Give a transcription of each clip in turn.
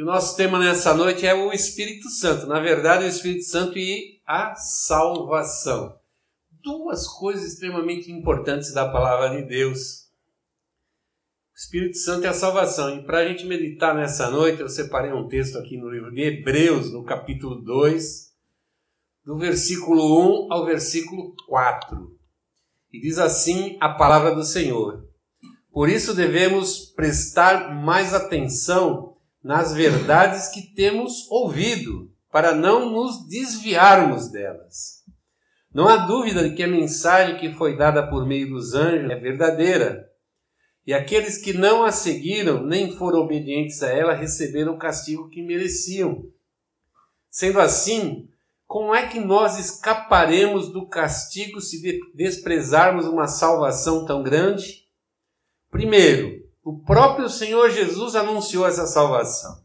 E o nosso tema nessa noite é o Espírito Santo. Na verdade, o Espírito Santo e a salvação. Duas coisas extremamente importantes da palavra de Deus. O Espírito Santo e a salvação. E para a gente meditar nessa noite, eu separei um texto aqui no livro de Hebreus, no capítulo 2, do versículo 1 ao versículo 4. E diz assim a palavra do Senhor: Por isso devemos prestar mais atenção nas verdades que temos ouvido, para não nos desviarmos delas. Não há dúvida de que a mensagem que foi dada por meio dos anjos é verdadeira. E aqueles que não a seguiram nem foram obedientes a ela receberam o castigo que mereciam. Sendo assim, como é que nós escaparemos do castigo se desprezarmos uma salvação tão grande? Primeiro, o próprio Senhor Jesus anunciou essa salvação.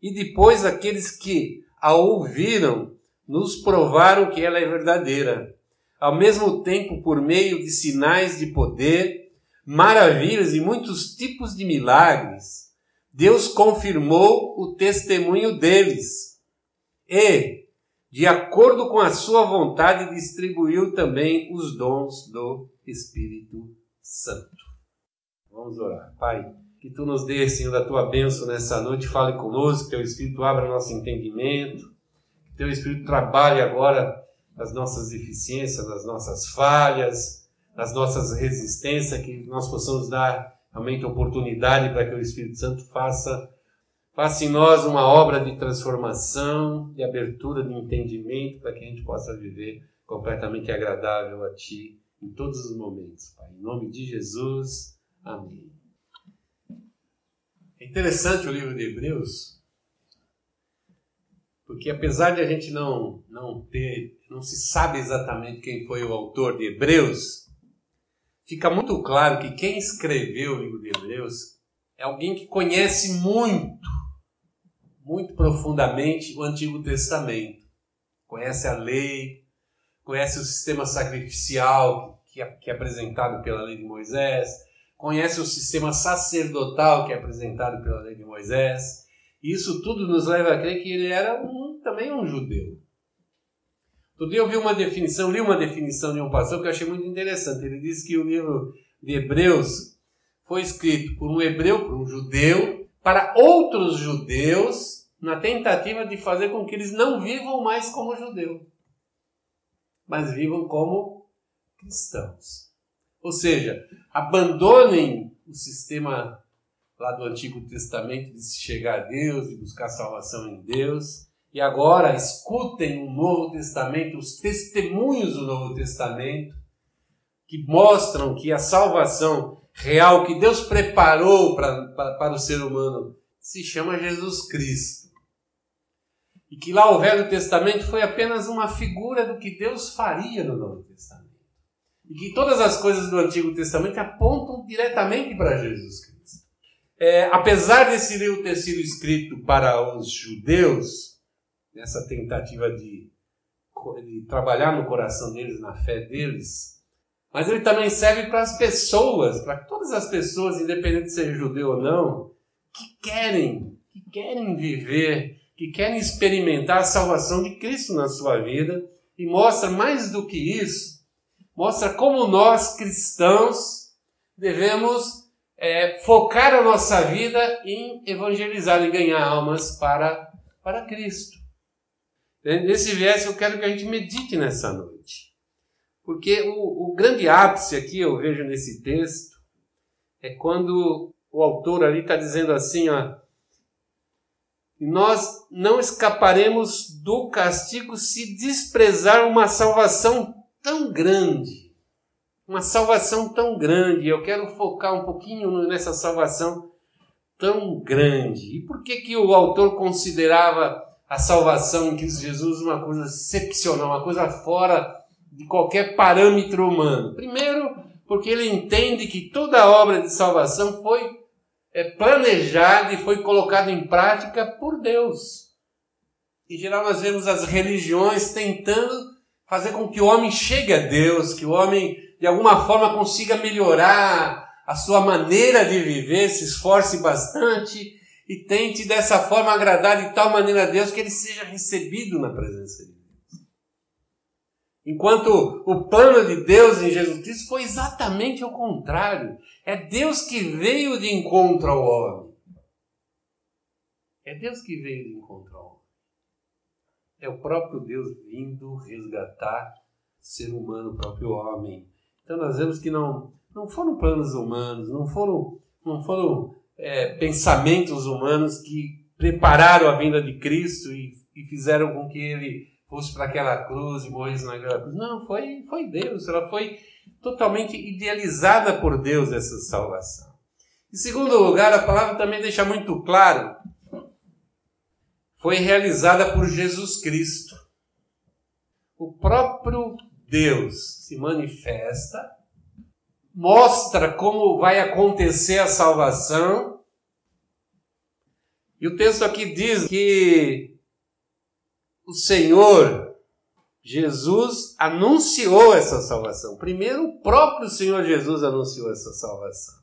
E depois, aqueles que a ouviram nos provaram que ela é verdadeira. Ao mesmo tempo, por meio de sinais de poder, maravilhas e muitos tipos de milagres, Deus confirmou o testemunho deles. E, de acordo com a sua vontade, distribuiu também os dons do Espírito Santo. Vamos orar. Pai, que tu nos dê, Senhor, da tua bênção nessa noite, fale conosco, que teu Espírito abra nosso entendimento, que teu Espírito trabalhe agora nas nossas deficiências, nas nossas falhas, nas nossas resistências, que nós possamos dar realmente oportunidade para que o Espírito Santo faça Faça em nós uma obra de transformação, de abertura de entendimento, para que a gente possa viver completamente agradável a Ti em todos os momentos, Pai. Em nome de Jesus, amém. É interessante o livro de Hebreus, porque apesar de a gente não, não ter, não se sabe exatamente quem foi o autor de Hebreus, fica muito claro que quem escreveu o livro de Hebreus é alguém que conhece muito muito profundamente o Antigo Testamento. Conhece a lei, conhece o sistema sacrificial que é, que é apresentado pela lei de Moisés, conhece o sistema sacerdotal que é apresentado pela lei de Moisés. Isso tudo nos leva a crer que ele era um, também um judeu. Outro dia eu vi uma definição, li uma definição de um pastor que eu achei muito interessante. Ele disse que o livro de Hebreus foi escrito por um hebreu, por um judeu, para outros judeus na tentativa de fazer com que eles não vivam mais como judeu, mas vivam como cristãos. Ou seja, abandonem o sistema lá do Antigo Testamento de se chegar a Deus e buscar salvação em Deus. E agora escutem o Novo Testamento, os testemunhos do Novo Testamento, que mostram que a salvação real que Deus preparou para, para, para o ser humano se chama Jesus Cristo. E que lá o Velho Testamento foi apenas uma figura do que Deus faria no Novo Testamento. E que todas as coisas do Antigo Testamento apontam diretamente para Jesus Cristo. É, apesar desse livro ter sido escrito para os judeus, nessa tentativa de, de trabalhar no coração deles, na fé deles, mas ele também serve para as pessoas, para todas as pessoas, independente de ser judeu ou não, que querem, que querem viver, que querem experimentar a salvação de Cristo na sua vida e mostra mais do que isso, mostra como nós cristãos devemos é, focar a nossa vida em evangelizar e ganhar almas para, para Cristo. Nesse verso eu quero que a gente medite nessa noite. Porque o, o grande ápice aqui, eu vejo nesse texto, é quando o autor ali está dizendo assim, ó, nós não escaparemos do castigo se desprezar uma salvação tão grande. Uma salvação tão grande. Eu quero focar um pouquinho nessa salvação tão grande. E por que, que o autor considerava a salvação em Cristo Jesus uma coisa excepcional, uma coisa fora de qualquer parâmetro humano. Primeiro, porque ele entende que toda a obra de salvação foi é, planejada e foi colocada em prática por Deus. Em geral, nós vemos as religiões tentando fazer com que o homem chegue a Deus, que o homem de alguma forma consiga melhorar a sua maneira de viver, se esforce bastante e tente dessa forma agradar de tal maneira a Deus que ele seja recebido na presença de Deus. Enquanto o plano de Deus em Jesus Cristo foi exatamente o contrário. É Deus que veio de encontro ao homem. É Deus que veio de encontro. É o próprio Deus vindo resgatar ser humano, o próprio homem. Então nós vemos que não, não foram planos humanos, não foram, não foram é, pensamentos humanos que prepararam a vinda de Cristo e, e fizeram com que ele fosse para aquela cruz e morresse naquela cruz. Não, foi, foi Deus. Ela foi totalmente idealizada por Deus, essa salvação. Em segundo lugar, a palavra também deixa muito claro, foi realizada por Jesus Cristo. O próprio Deus se manifesta, mostra como vai acontecer a salvação. E o texto aqui diz que o Senhor Jesus anunciou essa salvação. Primeiro, o próprio Senhor Jesus anunciou essa salvação.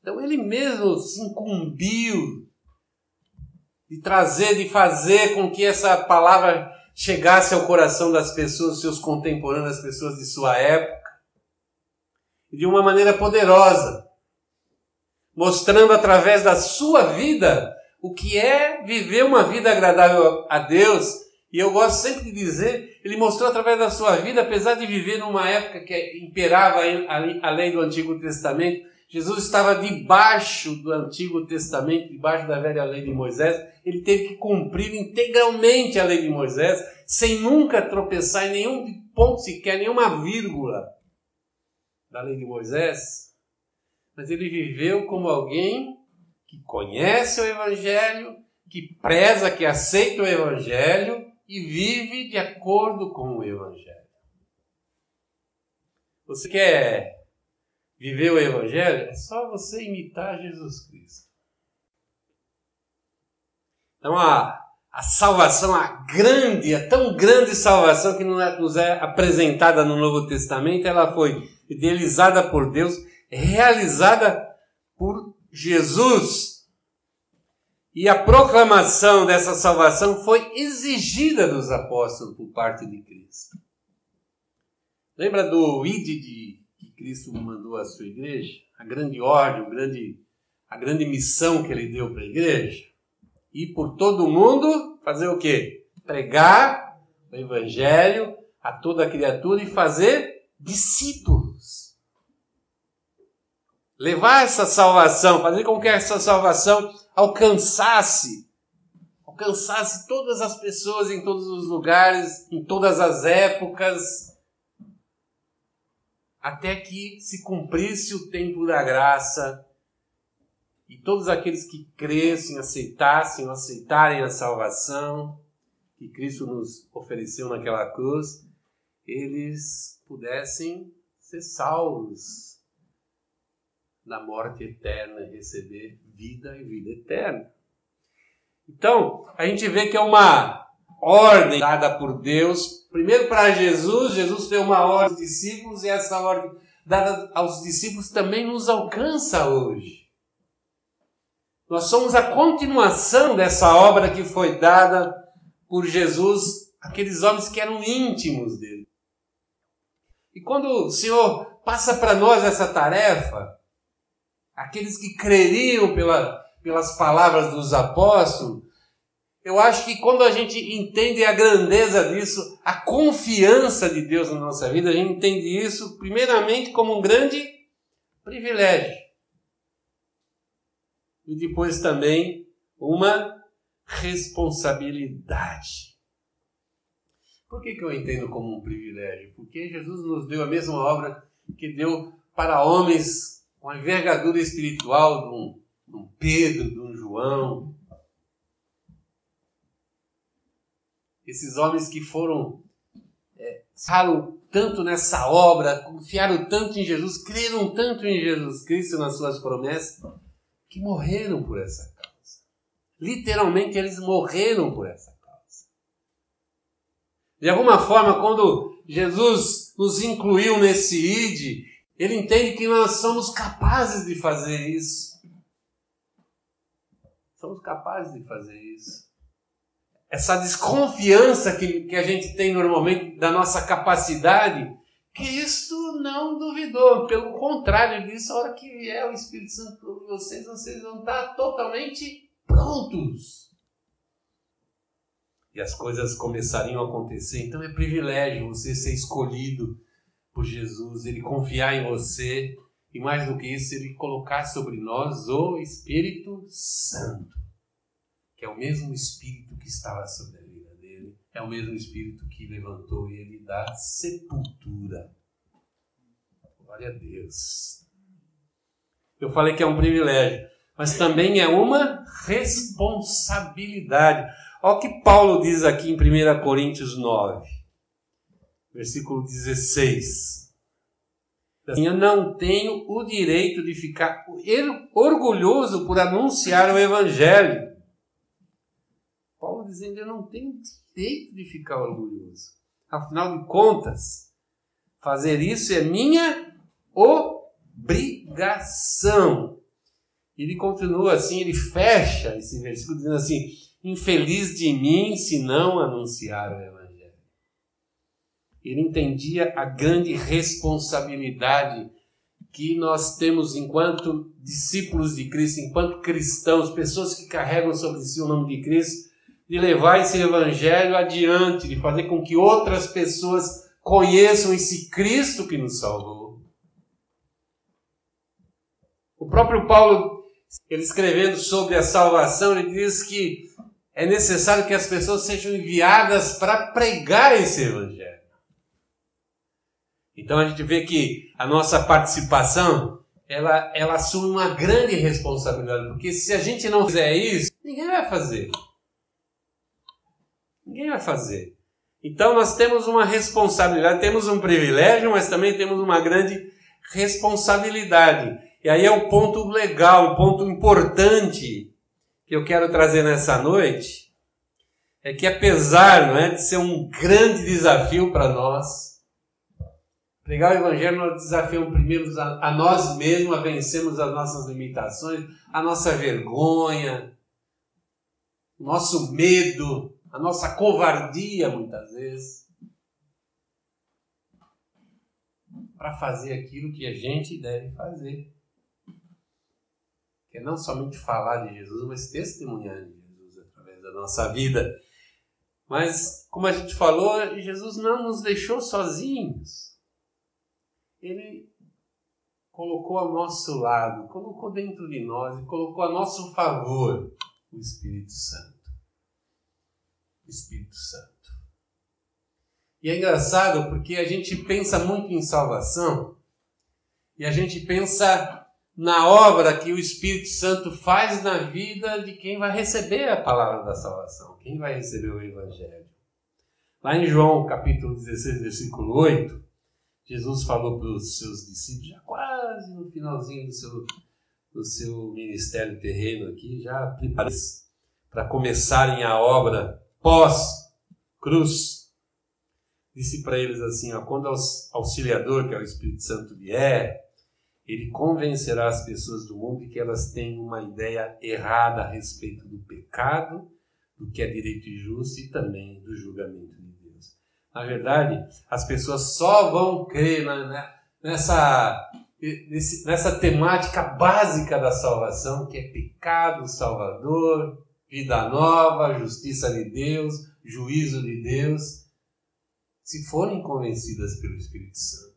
Então, ele mesmo se incumbiu de trazer, de fazer com que essa palavra chegasse ao coração das pessoas, seus contemporâneos, as pessoas de sua época, de uma maneira poderosa, mostrando através da sua vida o que é viver uma vida agradável a Deus. E eu gosto sempre de dizer, ele mostrou através da sua vida, apesar de viver numa época que imperava a lei do Antigo Testamento, Jesus estava debaixo do Antigo Testamento, debaixo da velha lei de Moisés. Ele teve que cumprir integralmente a lei de Moisés, sem nunca tropeçar em nenhum ponto sequer, nenhuma vírgula da lei de Moisés. Mas ele viveu como alguém que conhece o Evangelho, que preza, que aceita o Evangelho e vive de acordo com o Evangelho. Você quer viver o Evangelho? É só você imitar Jesus Cristo. Então a, a salvação, a grande, a tão grande salvação que nos é apresentada no Novo Testamento, ela foi idealizada por Deus, realizada por Jesus. E a proclamação dessa salvação foi exigida dos apóstolos por parte de Cristo. Lembra do id de Cristo mandou à sua igreja? A grande ordem, o grande, a grande missão que ele deu para a igreja? Ir por todo mundo, fazer o quê? Pregar o evangelho a toda criatura e fazer discípulos levar essa salvação, fazer com que essa salvação alcançasse, alcançasse todas as pessoas em todos os lugares, em todas as épocas, até que se cumprisse o tempo da graça e todos aqueles que crescem, aceitassem, aceitarem a salvação que Cristo nos ofereceu naquela cruz, eles pudessem ser salvos na morte eterna receber vida e vida eterna. Então, a gente vê que é uma ordem dada por Deus, primeiro para Jesus, Jesus deu uma ordem aos discípulos e essa ordem dada aos discípulos também nos alcança hoje. Nós somos a continuação dessa obra que foi dada por Jesus, aqueles homens que eram íntimos dele. E quando o Senhor passa para nós essa tarefa, aqueles que creriam pela, pelas palavras dos apóstolos, eu acho que quando a gente entende a grandeza disso, a confiança de Deus na nossa vida, a gente entende isso primeiramente como um grande privilégio. E depois também uma responsabilidade. Por que, que eu entendo como um privilégio? Porque Jesus nos deu a mesma obra que deu para homens com a envergadura espiritual de um, de um Pedro, de um João. Esses homens que foram, é, tanto nessa obra, confiaram tanto em Jesus, creram tanto em Jesus Cristo nas suas promessas, que morreram por essa causa. Literalmente, eles morreram por essa causa. De alguma forma, quando Jesus nos incluiu nesse ide, ele entende que nós somos capazes de fazer isso. somos capazes de fazer isso. Essa desconfiança que, que a gente tem normalmente da nossa capacidade, Cristo não duvidou. Pelo contrário disso, a hora que vier o Espírito Santo por vocês, vocês vão estar totalmente prontos. E as coisas começariam a acontecer. Então é privilégio você ser escolhido por Jesus, ele confiar em você e mais do que isso, ele colocar sobre nós o Espírito Santo, que é o mesmo Espírito que estava sobre a vida dele, é o mesmo Espírito que levantou ele da sepultura. Glória a Deus. Eu falei que é um privilégio, mas também é uma responsabilidade. Olha o que Paulo diz aqui em 1 Coríntios 9, versículo 16. Eu não tenho o direito de ficar orgulhoso por anunciar o Evangelho. Dizendo: Eu não tenho direito de ficar orgulhoso. Afinal de contas, fazer isso é minha obrigação. Ele continua assim, ele fecha esse versículo dizendo assim: Infeliz de mim se não anunciar o Evangelho. Ele entendia a grande responsabilidade que nós temos enquanto discípulos de Cristo, enquanto cristãos, pessoas que carregam sobre si o nome de Cristo, de levar esse evangelho adiante, de fazer com que outras pessoas conheçam esse Cristo que nos salvou. O próprio Paulo, ele escrevendo sobre a salvação, ele diz que é necessário que as pessoas sejam enviadas para pregar esse evangelho. Então a gente vê que a nossa participação ela, ela assume uma grande responsabilidade, porque se a gente não fizer isso, ninguém vai fazer. Ninguém vai fazer. Então nós temos uma responsabilidade, temos um privilégio, mas também temos uma grande responsabilidade. E aí é o ponto legal, o ponto importante que eu quero trazer nessa noite, é que apesar não é, de ser um grande desafio para nós, Pregar o Evangelho, nós desafiamos primeiro a, nós mesmos a vencermos as nossas limitações, a nossa vergonha, nosso medo, a nossa covardia, muitas vezes, para fazer aquilo que a gente deve fazer. Que é não somente falar de Jesus, mas testemunhar de Jesus através da nossa vida. Mas, como a gente falou, Jesus não nos deixou sozinhos ele colocou ao nosso lado, colocou dentro de nós e colocou a nosso favor o Espírito Santo. Espírito Santo. E é engraçado porque a gente pensa muito em salvação e a gente pensa na obra que o Espírito Santo faz na vida de quem vai receber a palavra da salvação, quem vai receber o Evangelho. Lá em João capítulo 16, versículo 8, Jesus falou para os seus discípulos, já quase no finalzinho do seu, do seu ministério terreno aqui, já preparando para começarem a obra pós-cruz. Disse para eles assim: ó, quando o auxiliador, que é o Espírito Santo, vier, ele convencerá as pessoas do mundo de que elas têm uma ideia errada a respeito do pecado, do que é direito e justo e também do julgamento na verdade, as pessoas só vão crer né, nessa, nessa temática básica da salvação, que é pecado salvador, vida nova, justiça de Deus, juízo de Deus, se forem convencidas pelo Espírito Santo.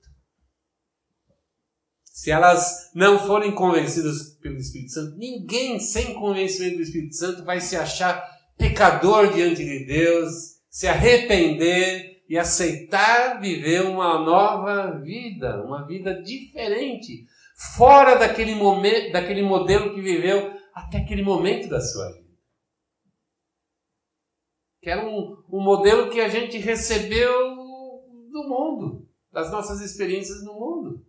Se elas não forem convencidas pelo Espírito Santo, ninguém sem convencimento do Espírito Santo vai se achar pecador diante de Deus, se arrepender e aceitar viver uma nova vida, uma vida diferente, fora daquele momento, daquele modelo que viveu até aquele momento da sua vida. Que era um, um modelo que a gente recebeu do mundo, das nossas experiências no mundo.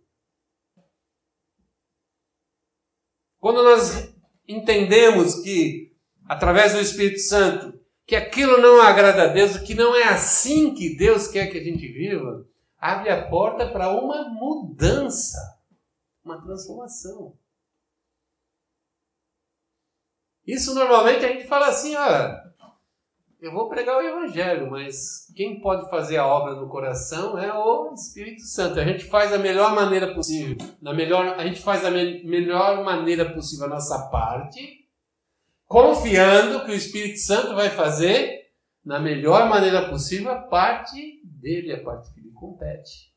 Quando nós entendemos que, através do Espírito Santo, que aquilo não agrada a Deus, que não é assim que Deus quer que a gente viva, abre a porta para uma mudança, uma transformação. Isso normalmente a gente fala assim, olha, eu vou pregar o Evangelho, mas quem pode fazer a obra no coração é o Espírito Santo. A gente faz da melhor maneira possível, na melhor, a gente faz da me, melhor maneira possível a nossa parte, confiando que o Espírito Santo vai fazer na melhor maneira possível a parte dele, a parte que lhe compete.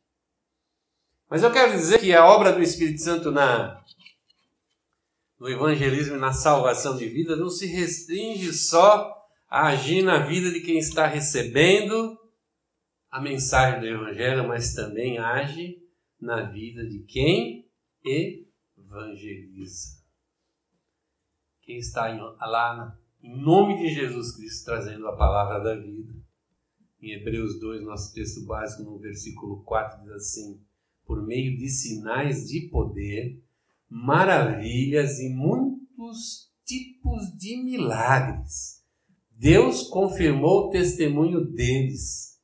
Mas eu quero dizer que a obra do Espírito Santo na no evangelismo e na salvação de vidas não se restringe só a agir na vida de quem está recebendo a mensagem do evangelho, mas também age na vida de quem evangeliza. Quem está lá em nome de Jesus Cristo trazendo a palavra da vida. Em Hebreus 2, nosso texto básico, no versículo 4, diz assim: Por meio de sinais de poder, maravilhas e muitos tipos de milagres. Deus confirmou o testemunho deles,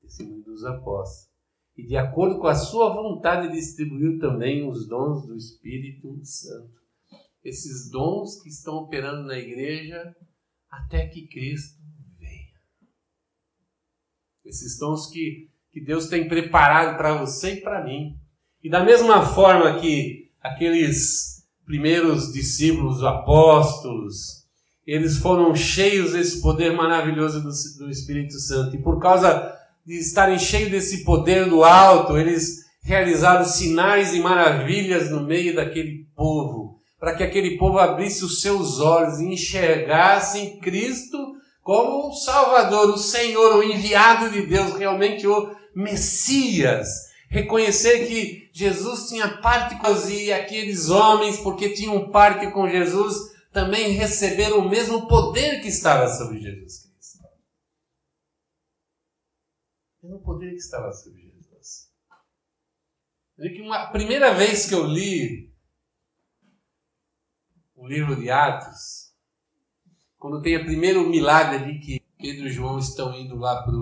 testemunho dos apóstolos, e de acordo com a sua vontade distribuiu também os dons do Espírito Santo. Esses dons que estão operando na igreja até que Cristo venha. Esses dons que, que Deus tem preparado para você e para mim. E da mesma forma que aqueles primeiros discípulos, apóstolos, eles foram cheios desse poder maravilhoso do, do Espírito Santo. E por causa de estarem cheios desse poder do alto, eles realizaram sinais e maravilhas no meio daquele povo, para que aquele povo abrisse os seus olhos e enxergassem Cristo como o Salvador, o Senhor, o enviado de Deus, realmente o Messias reconhecer que Jesus tinha parte com e aqueles homens, porque tinham parte com Jesus, também receberam o mesmo poder que estava sobre Jesus Cristo. O mesmo poder que estava sobre Jesus. uma primeira vez que eu li o livro de Atos, quando tem o primeiro milagre ali que Pedro e João estão indo lá para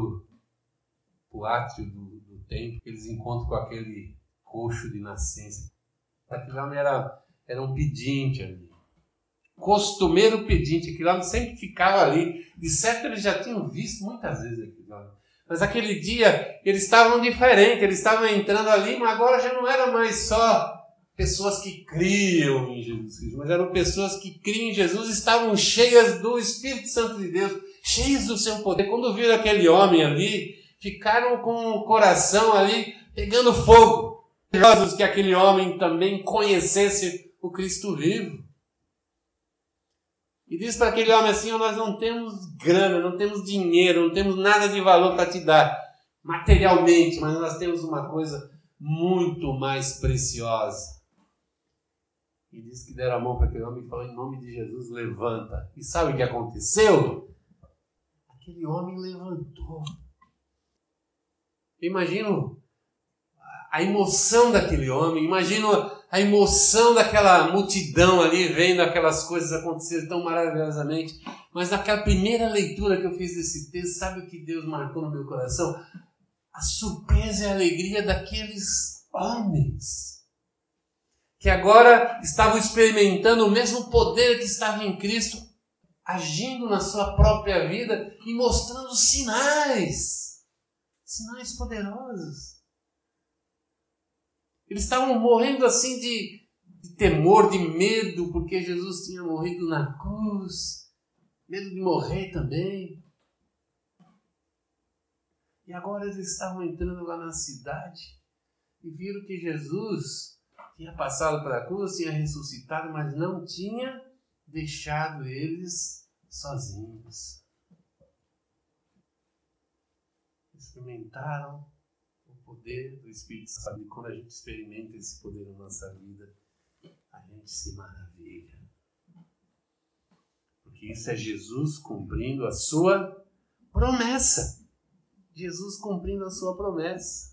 o átrio do templo, eles encontram com aquele coxo de nascença. Aquilo era, era um pedinte ali. Costumeiro pedinte, aquilo lá sempre ficava ali. De certo, eles já tinham visto muitas vezes aquilo lá. Mas aquele dia eles estavam diferentes, eles estavam entrando ali, mas agora já não era mais só pessoas que criam em Jesus Cristo, mas eram pessoas que criam em Jesus estavam cheias do Espírito Santo de Deus, cheias do seu poder. Quando viram aquele homem ali, ficaram com o coração ali pegando fogo. Que aquele homem também conhecesse o Cristo vivo. E diz para aquele homem assim: Nós não temos grana, não temos dinheiro, não temos nada de valor para te dar materialmente, mas nós temos uma coisa muito mais preciosa. E diz que deram a mão para aquele homem e falou: Em nome de Jesus, levanta. E sabe o que aconteceu? Aquele homem levantou. Imagino a emoção daquele homem, imagino a emoção daquela multidão ali vendo aquelas coisas acontecerem tão maravilhosamente. Mas naquela primeira leitura que eu fiz desse texto, sabe o que Deus marcou no meu coração? A surpresa e a alegria daqueles homens que agora estavam experimentando o mesmo poder que estava em Cristo, agindo na sua própria vida e mostrando sinais sinais poderosos. Eles estavam morrendo assim de, de temor, de medo, porque Jesus tinha morrido na cruz, medo de morrer também. E agora eles estavam entrando lá na cidade e viram que Jesus tinha passado pela cruz, tinha ressuscitado, mas não tinha deixado eles sozinhos. experimentaram poder do Espírito Santo. E quando a gente experimenta esse poder na nossa vida, a gente se maravilha. Porque isso é Jesus cumprindo a sua promessa. Jesus cumprindo a sua promessa.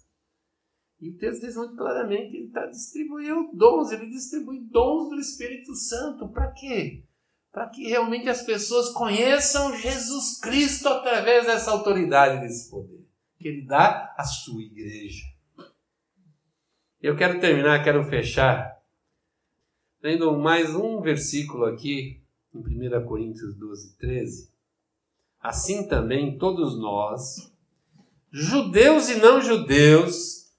E o texto diz muito claramente: ele está distribuindo dons, ele distribui dons do Espírito Santo. Para quê? Para que realmente as pessoas conheçam Jesus Cristo através dessa autoridade, desse poder que ele dá à sua igreja. Eu quero terminar, quero fechar, lendo mais um versículo aqui em 1 Coríntios 12, 13, assim também todos nós, judeus e não judeus,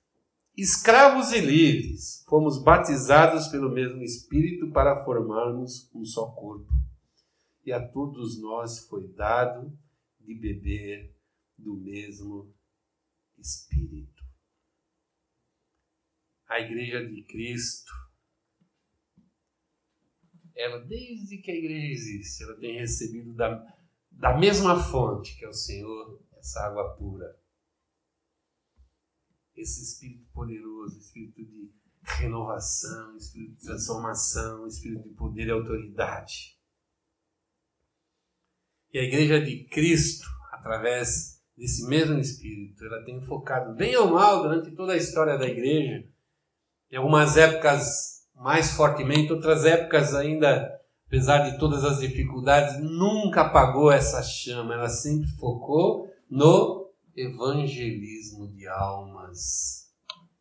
escravos e livres, fomos batizados pelo mesmo Espírito para formarmos um só corpo. E a todos nós foi dado de beber do mesmo Espírito. A Igreja de Cristo, ela, desde que a igreja existe, ela tem recebido da, da mesma fonte que é o Senhor, essa água pura. Esse Espírito poderoso, Espírito de renovação, Espírito de transformação, Espírito de poder e autoridade. E a Igreja de Cristo, através desse mesmo Espírito, ela tem focado, bem ou mal, durante toda a história da Igreja, em algumas épocas mais fortemente, outras épocas ainda, apesar de todas as dificuldades, nunca apagou essa chama, ela sempre focou no evangelismo de almas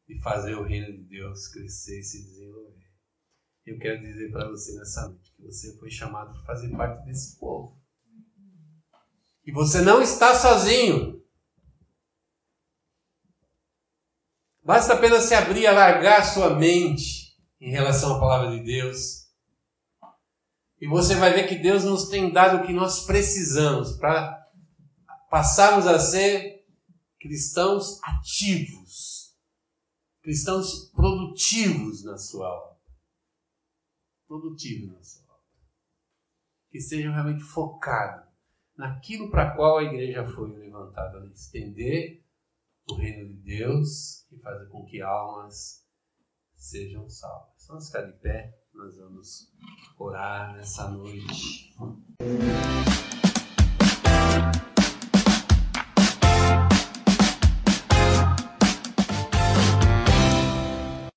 e fazer o reino de Deus crescer e se desenvolver. Eu quero dizer para você nessa noite que você foi chamado para fazer parte desse povo. E você não está sozinho. Basta apenas se abrir, alargar sua mente em relação à palavra de Deus. E você vai ver que Deus nos tem dado o que nós precisamos para passarmos a ser cristãos ativos, cristãos produtivos na sua obra. Produtivos na sua obra. Que sejam realmente focados naquilo para qual a igreja foi levantada, estender o reino de Deus e fazer com que almas sejam salvas. Vamos ficar de pé, nós vamos orar nessa noite.